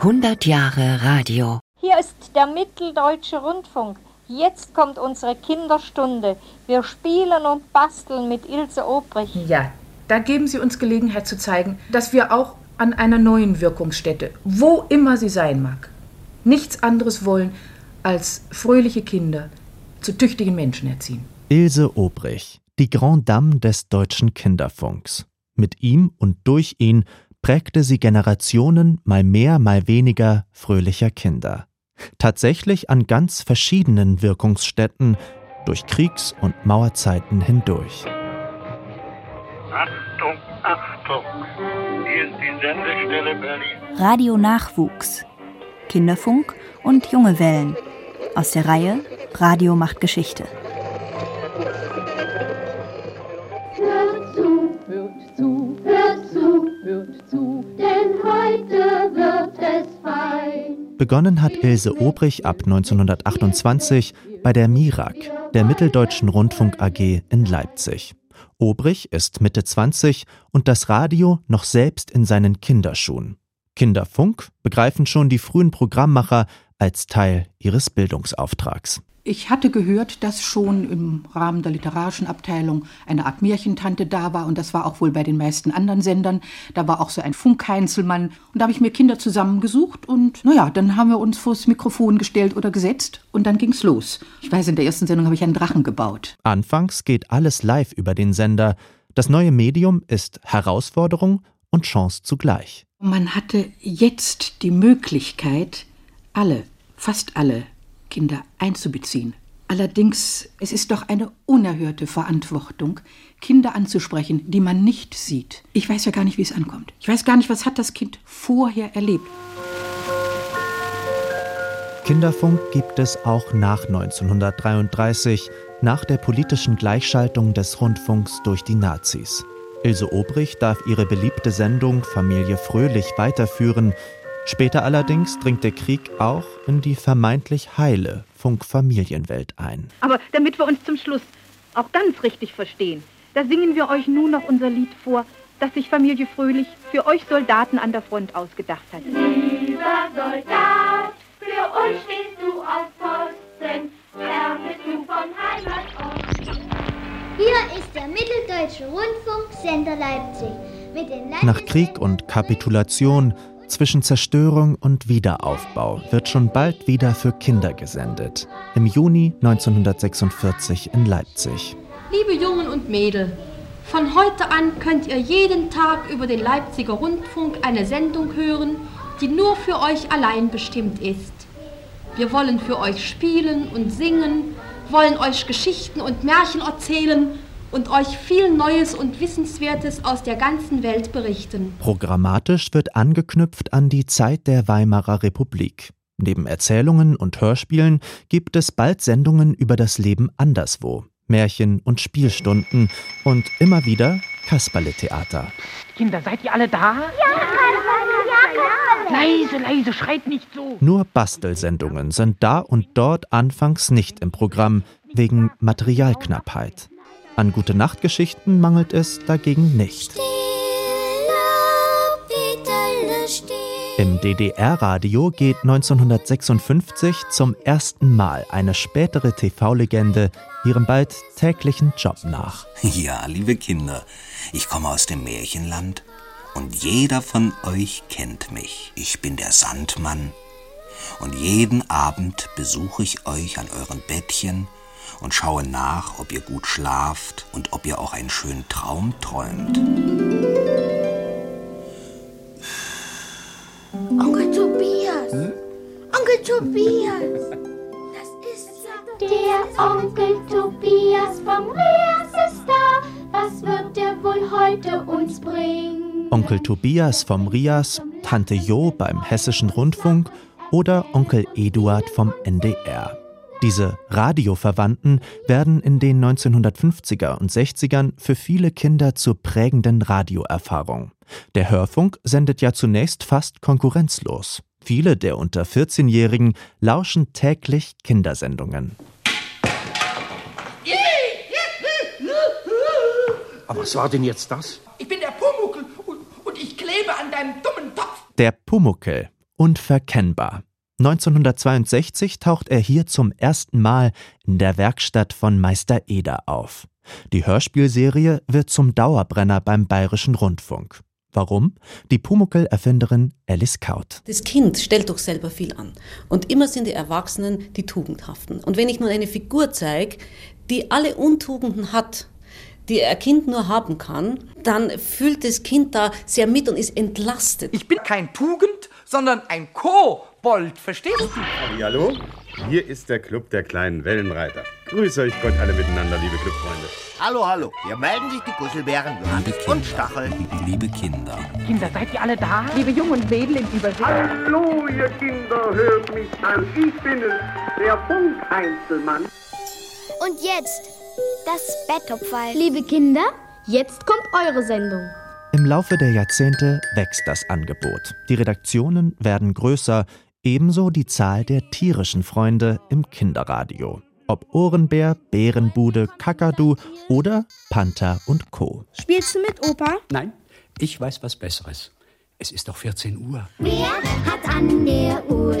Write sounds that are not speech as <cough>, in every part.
100 Jahre Radio. Hier ist der Mitteldeutsche Rundfunk. Jetzt kommt unsere Kinderstunde. Wir spielen und basteln mit Ilse Obrich. Ja, da geben Sie uns Gelegenheit zu zeigen, dass wir auch an einer neuen Wirkungsstätte, wo immer sie sein mag, nichts anderes wollen, als fröhliche Kinder zu tüchtigen Menschen erziehen. Ilse Obrich, die Grande Dame des deutschen Kinderfunks. Mit ihm und durch ihn prägte sie Generationen mal mehr, mal weniger fröhlicher Kinder. Tatsächlich an ganz verschiedenen Wirkungsstätten durch Kriegs- und Mauerzeiten hindurch. Achtung, Achtung! Hier ist die Sendestelle Berlin. Radio Nachwuchs. Kinderfunk und junge Wellen. Aus der Reihe Radio macht Geschichte. Begonnen hat Ilse Obrich ab 1928 bei der MIRAG, der Mitteldeutschen Rundfunk AG in Leipzig. Obrich ist Mitte 20 und das Radio noch selbst in seinen Kinderschuhen. Kinderfunk begreifen schon die frühen Programmmacher als Teil ihres Bildungsauftrags. Ich hatte gehört, dass schon im Rahmen der literarischen Abteilung eine Art Märchentante da war und das war auch wohl bei den meisten anderen Sendern. Da war auch so ein Funkheinzelmann und da habe ich mir Kinder zusammengesucht und naja, dann haben wir uns vors Mikrofon gestellt oder gesetzt und dann ging's los. Ich weiß, in der ersten Sendung habe ich einen Drachen gebaut. Anfangs geht alles live über den Sender. Das neue Medium ist Herausforderung und Chance zugleich. Man hatte jetzt die Möglichkeit, alle, fast alle Kinder einzubeziehen. Allerdings, es ist doch eine unerhörte Verantwortung, Kinder anzusprechen, die man nicht sieht. Ich weiß ja gar nicht, wie es ankommt. Ich weiß gar nicht, was hat das Kind vorher erlebt. Kinderfunk gibt es auch nach 1933, nach der politischen Gleichschaltung des Rundfunks durch die Nazis. Ilse Obrich darf ihre beliebte Sendung Familie Fröhlich weiterführen. Später allerdings dringt der Krieg auch in die vermeintlich heile Funkfamilienwelt ein. Aber damit wir uns zum Schluss auch ganz richtig verstehen, da singen wir euch nun noch unser Lied vor, das sich Familie Fröhlich für euch Soldaten an der Front ausgedacht hat. Lieber Soldat, für uns stehst du auf Posten, fern bist du von Heimatort. Hier ist der Mitteldeutsche Rundfunksender Leipzig mit den Nach Krieg und Kapitulation, zwischen Zerstörung und Wiederaufbau wird schon bald wieder für Kinder gesendet. Im Juni 1946 in Leipzig. Liebe Jungen und Mädel, von heute an könnt ihr jeden Tag über den Leipziger Rundfunk eine Sendung hören, die nur für euch allein bestimmt ist. Wir wollen für euch spielen und singen, wollen euch Geschichten und Märchen erzählen und euch viel Neues und Wissenswertes aus der ganzen Welt berichten. Programmatisch wird angeknüpft an die Zeit der Weimarer Republik. Neben Erzählungen und Hörspielen gibt es bald Sendungen über das Leben anderswo, Märchen und Spielstunden und immer wieder Kasperletheater. Kinder, seid ihr alle da? Ja, ja, Leise, leise, schreit nicht so. Nur Bastelsendungen sind da und dort anfangs nicht im Programm, wegen Materialknappheit. An gute Nachtgeschichten mangelt es dagegen nicht. Im DDR-Radio geht 1956 zum ersten Mal eine spätere TV-Legende ihrem bald täglichen Job nach. <laughs> Ja, liebe Kinder, ich komme aus dem Märchenland und jeder von euch kennt mich. Ich bin der Sandmann und jeden Abend besuche ich euch an euren Bettchen und schaue nach, ob ihr gut schlaft und ob ihr auch einen schönen Traum träumt. Onkel Tobias! Hm? Onkel Tobias! Das ist der Onkel Tobias vom Rias ist da. Was wird der wohl heute uns bringen? Onkel Tobias vom Rias, Tante Jo beim Hessischen Rundfunk oder Onkel Eduard vom NDR. Diese Radioverwandten werden in den 1950er und 60ern für viele Kinder zur prägenden Radioerfahrung. Der Hörfunk sendet ja zunächst fast konkurrenzlos. Viele der unter 14-Jährigen lauschen täglich Kindersendungen. Aber was war denn jetzt das? Ich bin der Pumuckel und, und ich klebe an deinem dummen Topf. Der Pumuckel Unverkennbar. 1962 taucht er hier zum ersten Mal in der Werkstatt von Meister Eder auf. Die Hörspielserie wird zum Dauerbrenner beim Bayerischen Rundfunk. Warum? Die Pumuckl-Erfinderin Alice Kaut. Das Kind stellt doch selber viel an. Und immer sind die Erwachsenen die Tugendhaften. Und wenn ich nun eine Figur zeige, die alle Untugenden hat, die ein Kind nur haben kann, dann fühlt das Kind da sehr mit und ist entlastet. Ich bin kein Tugend, sondern ein Kobold, verstehst du? Hallo, hier ist der Club der kleinen Wellenreiter. Grüße euch Gott alle miteinander, liebe Clubfreunde. Hallo, hallo. Hier melden sich die Gusselbären und Stachel. Liebe Kinder. Kinder, seid ihr alle da? Liebe Jung und Mädel im Übersee. Hallo, ihr Kinder, hört mich an. Ich bin es, der Funkheinzelmann. Und jetzt das Betttopfall. Liebe Kinder, jetzt kommt eure Sendung. Im Laufe der Jahrzehnte wächst das Angebot. Die Redaktionen werden größer, ebenso die Zahl der tierischen Freunde im Kinderradio. Ob Ohrenbär, Bärenbude, Kakadu oder Panther und Co. Spielst du mit, Opa? Nein, ich weiß was Besseres. Es ist doch 14 Uhr. Wer hat an der Uhr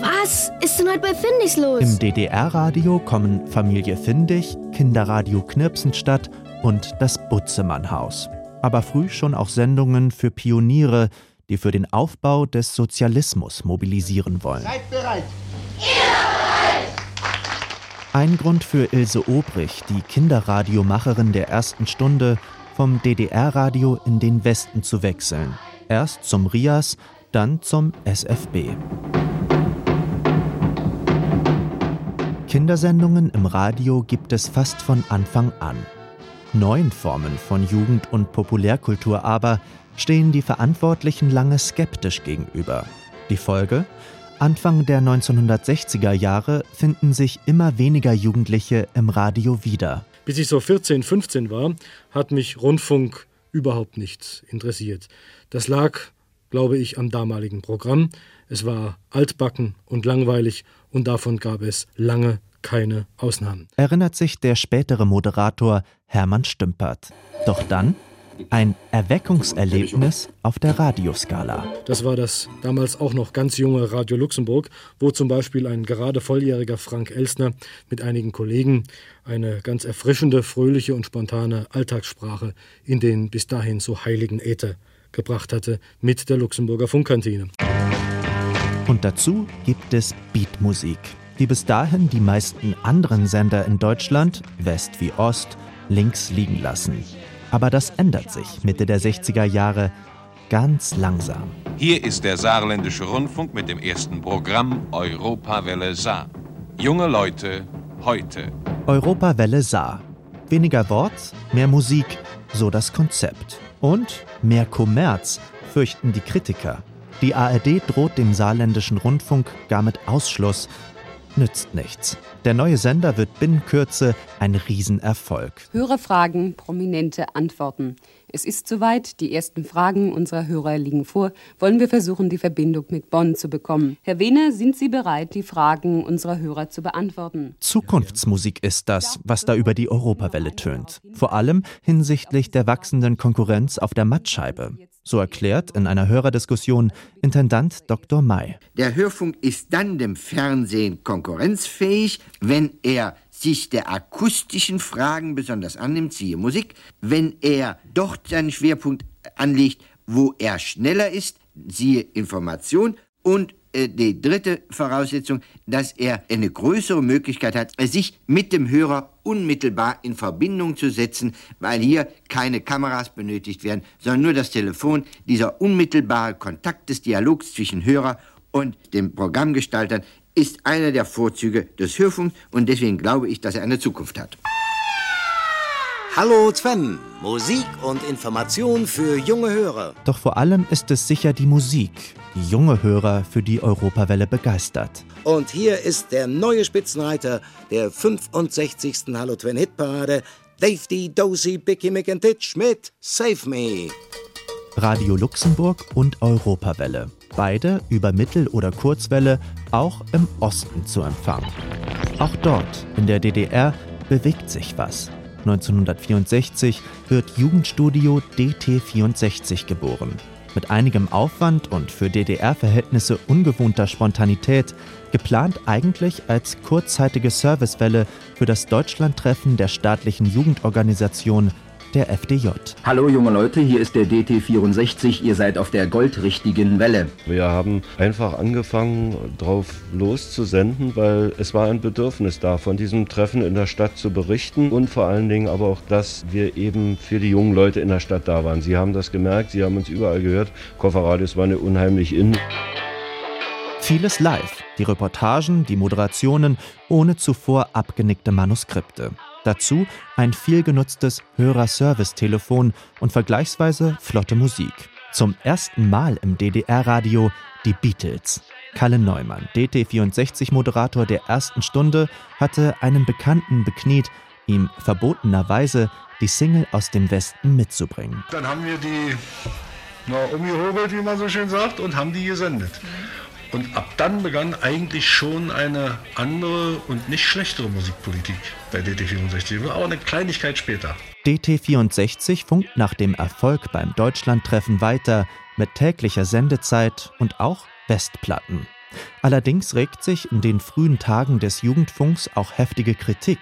Was ist denn heute bei Findis los? Im DDR-Radio kommen Familie Findig, Kinderradio Knirpsenstadt und das Butzemann-Haus. Aber früh schon auch Sendungen für Pioniere, die für den Aufbau des Sozialismus mobilisieren wollen. Seid bereit. Ein Grund für Ilse Obrich, die Kinderradiomacherin der ersten Stunde, vom DDR-Radio in den Westen zu wechseln. Erst zum RIAS, dann zum SFB. Kindersendungen im Radio gibt es fast von Anfang an. Neuen Formen von Jugend- und Populärkultur aber stehen die Verantwortlichen lange skeptisch gegenüber. Die Folge? Anfang der 1960er Jahre finden sich immer weniger Jugendliche im Radio wieder. Bis ich so 14, 15 war, hat mich Rundfunk überhaupt nicht interessiert. Das lag, glaube ich, am damaligen Programm. Es war altbacken und langweilig und davon gab es lange keine Ausnahmen. Erinnert sich der spätere Moderator Hermann Stümpert. Doch dann ein Erweckungserlebnis auf der Radioskala. Das war das damals auch noch ganz junge Radio Luxemburg, wo zum Beispiel ein gerade volljähriger Frank Elsner mit einigen Kollegen eine ganz erfrischende, fröhliche und spontane Alltagssprache in den bis dahin so heiligen Äther gebracht hatte mit der Luxemburger Funkkantine. Und dazu gibt es Beatmusik, die bis dahin die meisten anderen Sender in Deutschland, West wie Ost, links liegen lassen. Aber das ändert sich Mitte der 60er Jahre ganz langsam. Hier ist der Saarländische Rundfunk mit dem ersten Programm Europawelle Saar. Junge Leute heute. Europawelle Saar. Weniger Wort, mehr Musik, so das Konzept. Und mehr Kommerz, fürchten die Kritiker. Die ARD droht dem saarländischen Rundfunk gar mit Ausschluss. Nützt nichts. Der neue Sender wird binnen Kürze ein Riesenerfolg. Hörerfragen, prominente Antworten. Es ist soweit, die ersten Fragen unserer Hörer liegen vor. Wollen wir versuchen, die Verbindung mit Bonn zu bekommen. Herr Wehner, sind Sie bereit, die Fragen unserer Hörer zu beantworten? Zukunftsmusik ist das, was da über die Europawelle tönt. Vor allem hinsichtlich der wachsenden Konkurrenz auf der Mattscheibe. So erklärt in einer Hörerdiskussion Intendant Dr. May. Der Hörfunk ist dann dem Fernsehen konkurrenzfähig, wenn er sich der akustischen Fragen besonders annimmt, siehe Musik, wenn er dort seinen Schwerpunkt anlegt, wo er schneller ist, siehe Information. Und äh, die dritte Voraussetzung, dass er eine größere Möglichkeit hat, sich mit dem Hörer unmittelbar in Verbindung zu setzen, weil hier keine Kameras benötigt werden, sondern nur das Telefon, dieser unmittelbare Kontakt des Dialogs zwischen Hörer und dem Programmgestalter ist einer der Vorzüge des Hörfunks und deswegen glaube ich, dass er eine Zukunft hat. Hallo Sven, Musik und Information für junge Hörer. Doch vor allem ist es sicher die Musik, die junge Hörer für die Europawelle begeistert. Und hier ist der neue Spitzenreiter der 65. Hallo Sven Hitparade, Dave D. Dozy, Bicky McIntitch mit Save Me. Radio Luxemburg und Europawelle. Beide über Mittel- oder Kurzwelle auch im Osten zu empfangen. Auch dort, in der DDR, bewegt sich was. 1964 wird Jugendstudio DT64 geboren. Mit einigem Aufwand und für DDR-Verhältnisse ungewohnter Spontanität, geplant eigentlich als kurzzeitige Servicewelle für das Deutschlandtreffen der staatlichen Jugendorganisation der FDJ. Hallo junge Leute, hier ist der DT64, ihr seid auf der goldrichtigen Welle. Wir haben einfach angefangen, drauf loszusenden, weil es war ein Bedürfnis da, von diesem Treffen in der Stadt zu berichten und vor allen Dingen aber auch, dass wir eben für die jungen Leute in der Stadt da waren. Sie haben das gemerkt, sie haben uns überall gehört. Kofferradios waren unheimlich in. Vieles live, die Reportagen, die Moderationen, ohne zuvor abgenickte Manuskripte. Dazu ein viel genutztes Hörerservice-Telefon und vergleichsweise flotte Musik. Zum ersten Mal im DDR-Radio die Beatles. Kalle Neumann, DT64-Moderator der ersten Stunde, hatte einen Bekannten bekniet, ihm verbotenerweise die Single aus dem Westen mitzubringen. Dann haben wir die na, umgehobelt, wie man so schön sagt, und haben die gesendet. Und ab dann begann eigentlich schon eine andere und nicht schlechtere Musikpolitik bei DT64, aber eine Kleinigkeit später. DT64 funkt nach dem Erfolg beim Deutschlandtreffen weiter mit täglicher Sendezeit und auch Westplatten. Allerdings regt sich in den frühen Tagen des Jugendfunks auch heftige Kritik.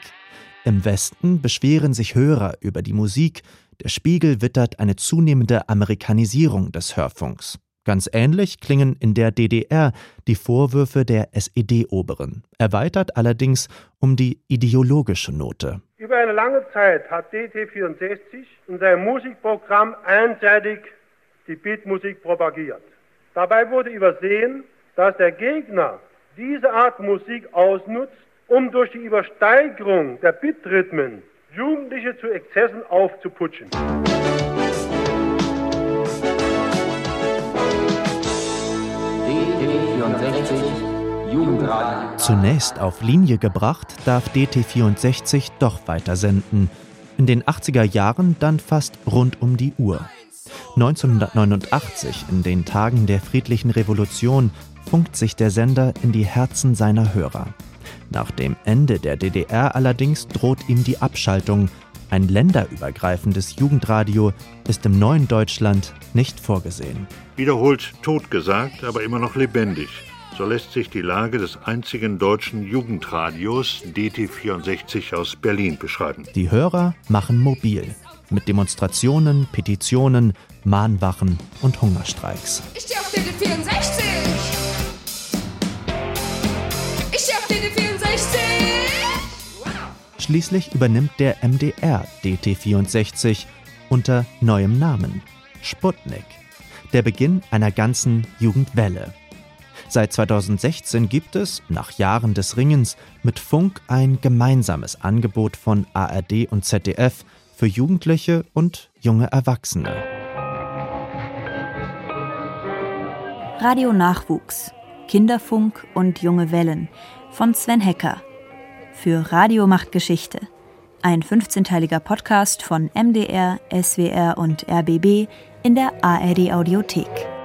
Im Westen beschweren sich Hörer über die Musik, der Spiegel wittert eine zunehmende Amerikanisierung des Hörfunks. Ganz ähnlich klingen in der DDR die Vorwürfe der SED-Oberen, erweitert allerdings um die ideologische Note. Über eine lange Zeit hat DT64 in seinem Musikprogramm einseitig die Beatmusik propagiert. Dabei wurde übersehen, dass der Gegner diese Art Musik ausnutzt, um durch die Übersteigerung der Bitrhythmen Jugendliche zu Exzessen aufzuputschen. Zunächst auf Linie gebracht, darf DT64 doch weiter senden. In den 80er Jahren dann fast rund um die Uhr. 1989, in den Tagen der friedlichen Revolution, funkt sich der Sender in die Herzen seiner Hörer. Nach dem Ende der DDR allerdings droht ihm die Abschaltung. Ein länderübergreifendes Jugendradio ist im neuen Deutschland nicht vorgesehen. Wiederholt totgesagt, aber immer noch lebendig. So lässt sich die Lage des einzigen deutschen Jugendradios DT64 aus Berlin beschreiben. Die Hörer machen mobil. Mit Demonstrationen, Petitionen, Mahnwachen und Hungerstreiks. Ich stehe auf DT64! Ich stehe auf DT64! Schließlich übernimmt der MDR DT64 unter neuem Namen Sputnik. Der Beginn einer ganzen Jugendwelle. Seit 2016 gibt es, nach Jahren des Ringens, mit Funk ein gemeinsames Angebot von ARD und ZDF für Jugendliche und junge Erwachsene. Radio Nachwuchs, Kinderfunk und junge Wellen von Sven Hecker. Für Radio macht Geschichte. Ein 15-teiliger Podcast von MDR, SWR und RBB in der ARD Audiothek.